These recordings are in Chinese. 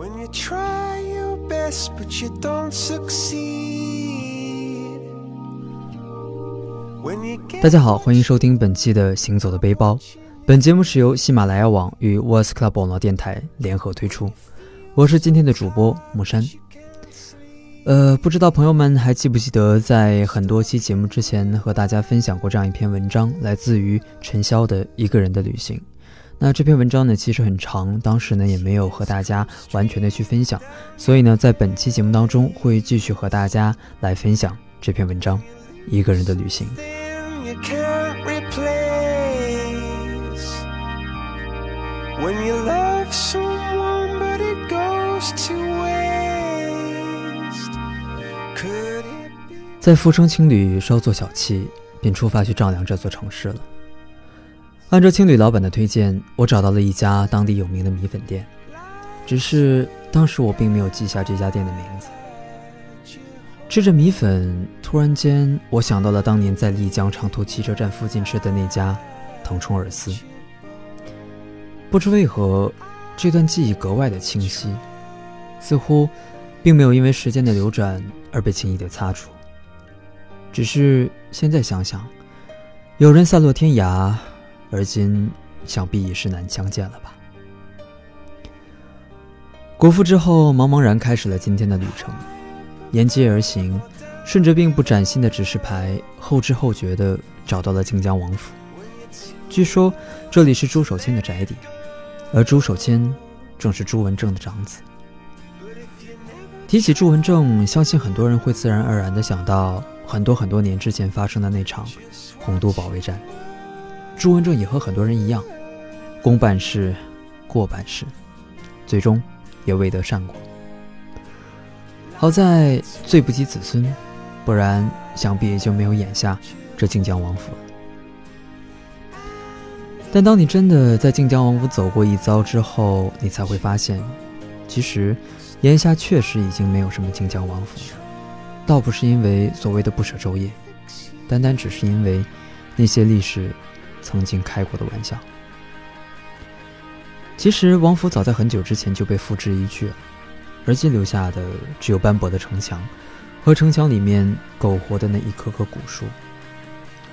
when you try you best but you don't succeed 大家好，欢迎收听本期的《行走的背包》。本节目是由喜马拉雅网与 Voice Club 网络电台联合推出。我是今天的主播木山。呃，不知道朋友们还记不记得，在很多期节目之前和大家分享过这样一篇文章，来自于陈潇的《一个人的旅行》。那这篇文章呢，其实很长，当时呢也没有和大家完全的去分享，所以呢，在本期节目当中会继续和大家来分享这篇文章《一个人的旅行》。在富生青旅稍作小憩，便出发去丈量这座城市了。按照青旅老板的推荐，我找到了一家当地有名的米粉店，只是当时我并没有记下这家店的名字。吃着米粉，突然间我想到了当年在丽江长途汽车站附近吃的那家腾冲尔斯。不知为何，这段记忆格外的清晰，似乎并没有因为时间的流转而被轻易的擦除。只是现在想想，有人散落天涯，而今想必已是难相见了吧。国父之后，茫茫然开始了今天的旅程，沿街而行，顺着并不崭新的指示牌，后知后觉地找到了靖江王府。据说这里是朱守谦的宅邸，而朱守谦正是朱文正的长子。提起朱文正，相信很多人会自然而然地想到。很多很多年之前发生的那场洪都保卫战，朱文正也和很多人一样，公办事，过半事，最终也未得善果。好在罪不及子孙，不然想必也就没有眼下这靖江王府了。但当你真的在靖江王府走过一遭之后，你才会发现，其实眼下确实已经没有什么靖江王府了。倒不是因为所谓的不舍昼夜，单单只是因为那些历史曾经开过的玩笑。其实王府早在很久之前就被付之一炬了，而今留下的只有斑驳的城墙和城墙里面苟活的那一棵棵古树。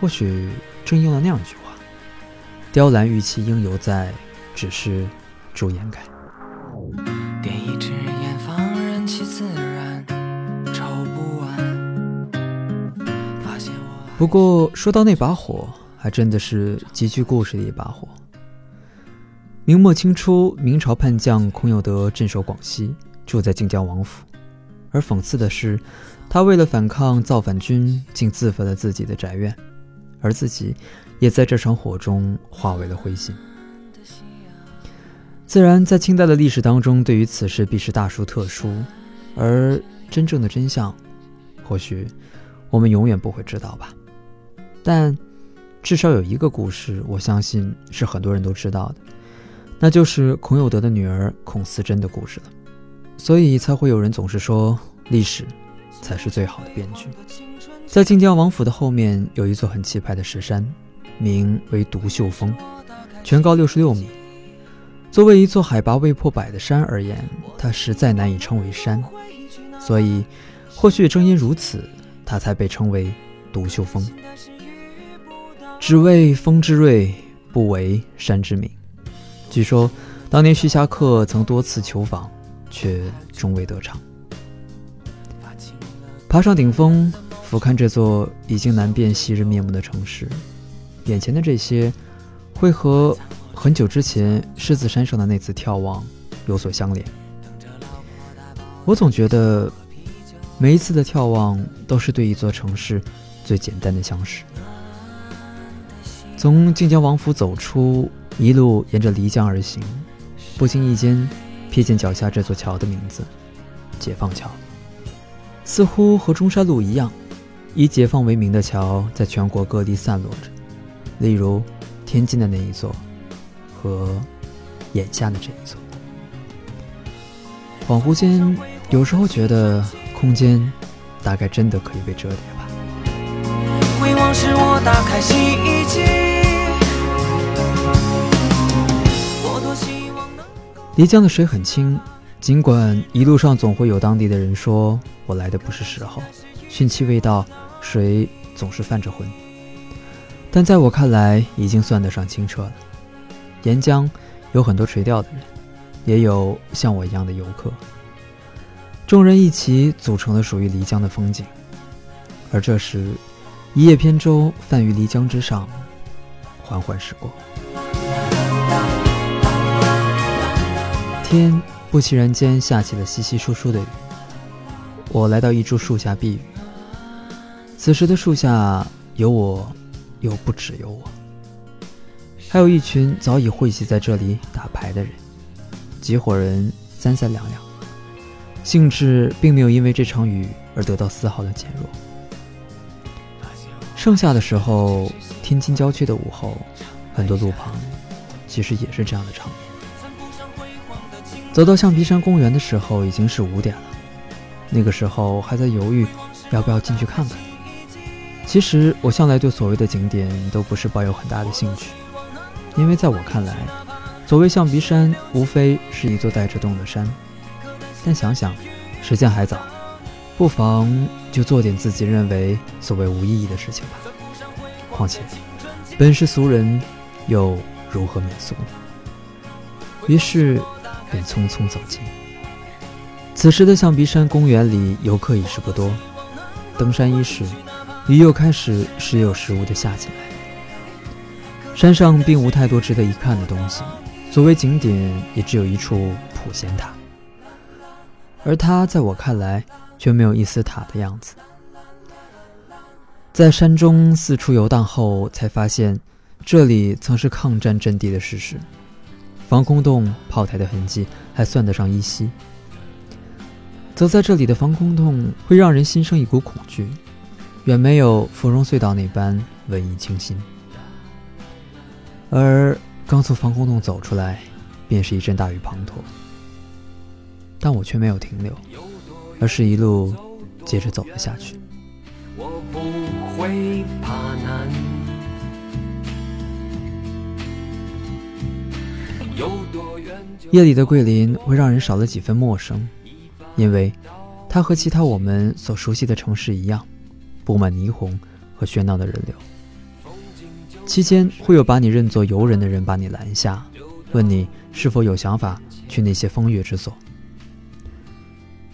或许正应了那样一句话：“雕栏玉砌应犹在，只是朱颜改。”点一支烟，放任其自然，抽不完不过说到那把火，还真的是极具故事的一把火。明末清初，明朝叛将孔有德镇守广西，住在靖江王府。而讽刺的是，他为了反抗造反军，竟自焚了自己的宅院，而自己也在这场火中化为了灰烬。自然，在清代的历史当中，对于此事必是大书特书，而真正的真相，或许我们永远不会知道吧。但，至少有一个故事，我相信是很多人都知道的，那就是孔有德的女儿孔思珍的故事了。所以才会有人总是说，历史才是最好的编剧。在晋江王府的后面有一座很气派的石山，名为独秀峰，全高六十六米。作为一座海拔未破百的山而言，它实在难以称为山。所以，或许正因如此，它才被称为独秀峰。只为峰之锐，不为山之名。据说，当年徐霞客曾多次求访，却终未得偿。爬上顶峰，俯瞰这座已经难辨昔日面目的城市，眼前的这些，会和很久之前狮子山上的那次眺望有所相连。我总觉得，每一次的眺望，都是对一座城市最简单的相识。从晋江王府走出，一路沿着漓江而行，不经意间瞥见脚下这座桥的名字——解放桥。似乎和中山路一样，以解放为名的桥在全国各地散落着，例如天津的那一座，和眼下的这一座。恍惚间，有时候觉得空间大概真的可以被折叠吧。回望时，我打开洗衣机。漓江的水很清，尽管一路上总会有当地的人说我来的不是时候，汛期未到，水总是泛着浑，但在我看来，已经算得上清澈了。沿江有很多垂钓的人，也有像我一样的游客，众人一起组成了属于漓江的风景。而这时，一叶扁舟泛于漓江之上，缓缓驶过。天不期然间下起了稀稀疏疏的雨。我来到一株树下避雨。此时的树下有我，又不只有我，还有一群早已汇集在这里打牌的人，几伙人三三两两，兴致并没有因为这场雨而得到丝毫的减弱。盛夏的时候，天津郊区的午后，很多路旁其实也是这样的场面。走到象鼻山公园的时候，已经是五点了。那个时候还在犹豫要不要进去看看。其实我向来对所谓的景点都不是抱有很大的兴趣，因为在我看来，所谓象鼻山无非是一座带着洞的山。但想想时间还早，不妨就做点自己认为所谓无意义的事情吧。况且本是俗人，又如何免俗？于是。便匆匆走进。此时的象鼻山公园里游客已是不多，登山伊始，雨又开始时有时无的下起来。山上并无太多值得一看的东西，所谓景点也只有一处普贤塔，而它在我看来却没有一丝塔的样子。在山中四处游荡后，才发现这里曾是抗战阵地的事实。防空洞、炮台的痕迹还算得上依稀。走在这里的防空洞会让人心生一股恐惧，远没有芙蓉隧道那般文艺清新。而刚从防空洞走出来，便是一阵大雨滂沱。但我却没有停留，而是一路接着走了下去。我不会夜里的桂林会让人少了几分陌生，因为它和其他我们所熟悉的城市一样，布满霓虹和喧闹的人流。期间会有把你认作游人的人把你拦下，问你是否有想法去那些风月之所。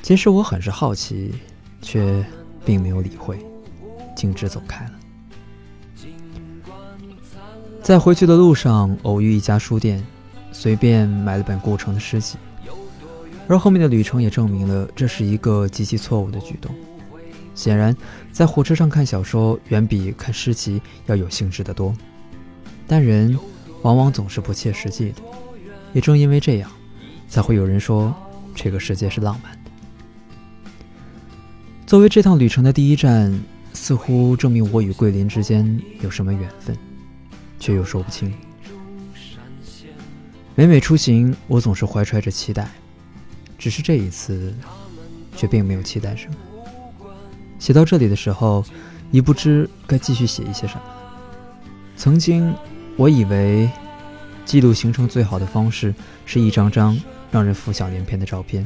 其实我很是好奇，却并没有理会，径直走开了。在回去的路上，偶遇一家书店。随便买了本顾城的诗集，而后面的旅程也证明了这是一个极其错误的举动。显然，在火车上看小说远比看诗集要有兴致的多，但人往往总是不切实际的。也正因为这样，才会有人说这个世界是浪漫的。作为这趟旅程的第一站，似乎证明我与桂林之间有什么缘分，却又说不清。每每出行，我总是怀揣着期待，只是这一次，却并没有期待什么。写到这里的时候，已不知该继续写一些什么。曾经，我以为记录行程最好的方式是一张张让人浮想联翩的照片，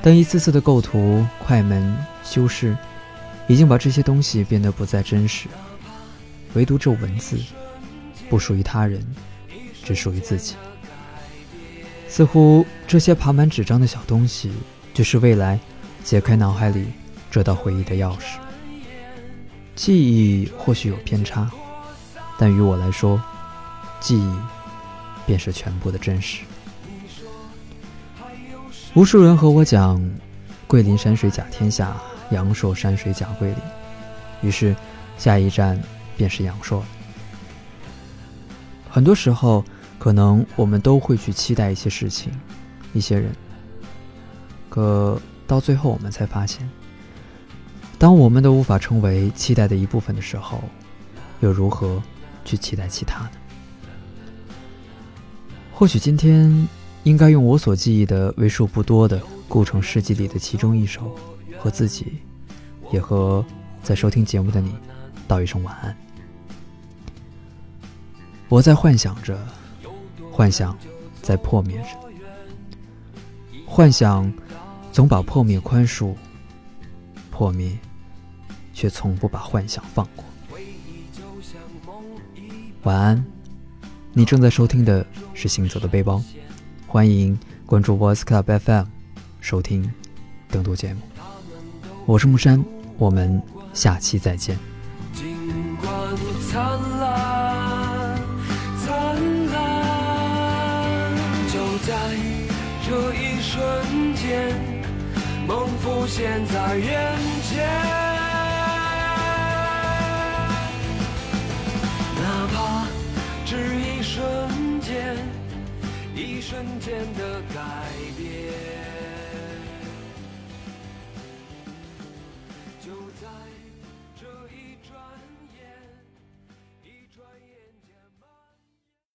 但一次次的构图、快门、修饰，已经把这些东西变得不再真实。唯独这文字，不属于他人。只属于自己。似乎这些爬满纸张的小东西，就是未来解开脑海里这道回忆的钥匙。记忆或许有偏差，但于我来说，记忆便是全部的真实。无数人和我讲，桂林山水甲天下，阳朔山水甲桂林。于是，下一站便是阳朔。很多时候。可能我们都会去期待一些事情，一些人。可到最后，我们才发现，当我们都无法成为期待的一部分的时候，又如何去期待其他呢？或许今天应该用我所记忆的为数不多的故城诗集里的其中一首，和自己，也和在收听节目的你，道一声晚安。我在幻想着。幻想在破灭着，幻想总把破灭宽恕，破灭却从不把幻想放过。晚安，你正在收听的是《行走的背包》，欢迎关注 Voice Club FM，收听更多节目。我是木山，我们下期再见。尽管灿烂瞬间，梦浮现在眼前。